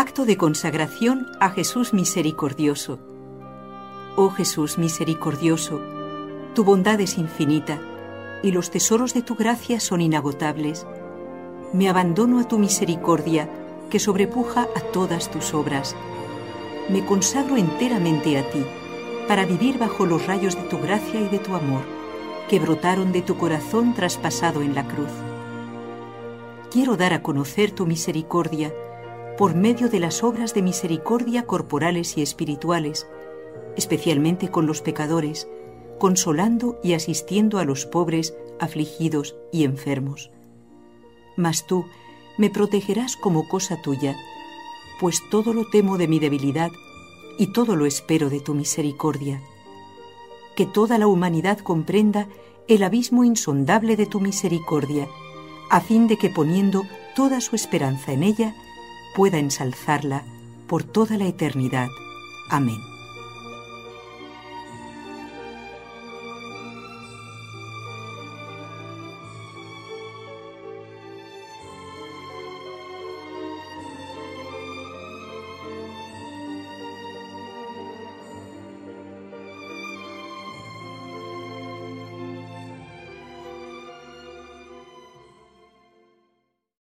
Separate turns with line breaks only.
Acto de consagración a Jesús misericordioso. Oh Jesús misericordioso, tu bondad es infinita y los tesoros de tu gracia son inagotables. Me abandono a tu misericordia que sobrepuja a todas tus obras. Me consagro enteramente a ti para vivir bajo los rayos de tu gracia y de tu amor que brotaron de tu corazón traspasado en la cruz. Quiero dar a conocer tu misericordia por medio de las obras de misericordia corporales y espirituales, especialmente con los pecadores, consolando y asistiendo a los pobres, afligidos y enfermos. Mas tú me protegerás como cosa tuya, pues todo lo temo de mi debilidad y todo lo espero de tu misericordia. Que toda la humanidad comprenda el abismo insondable de tu misericordia, a fin de que poniendo toda su esperanza en ella, pueda ensalzarla por toda la eternidad. Amén.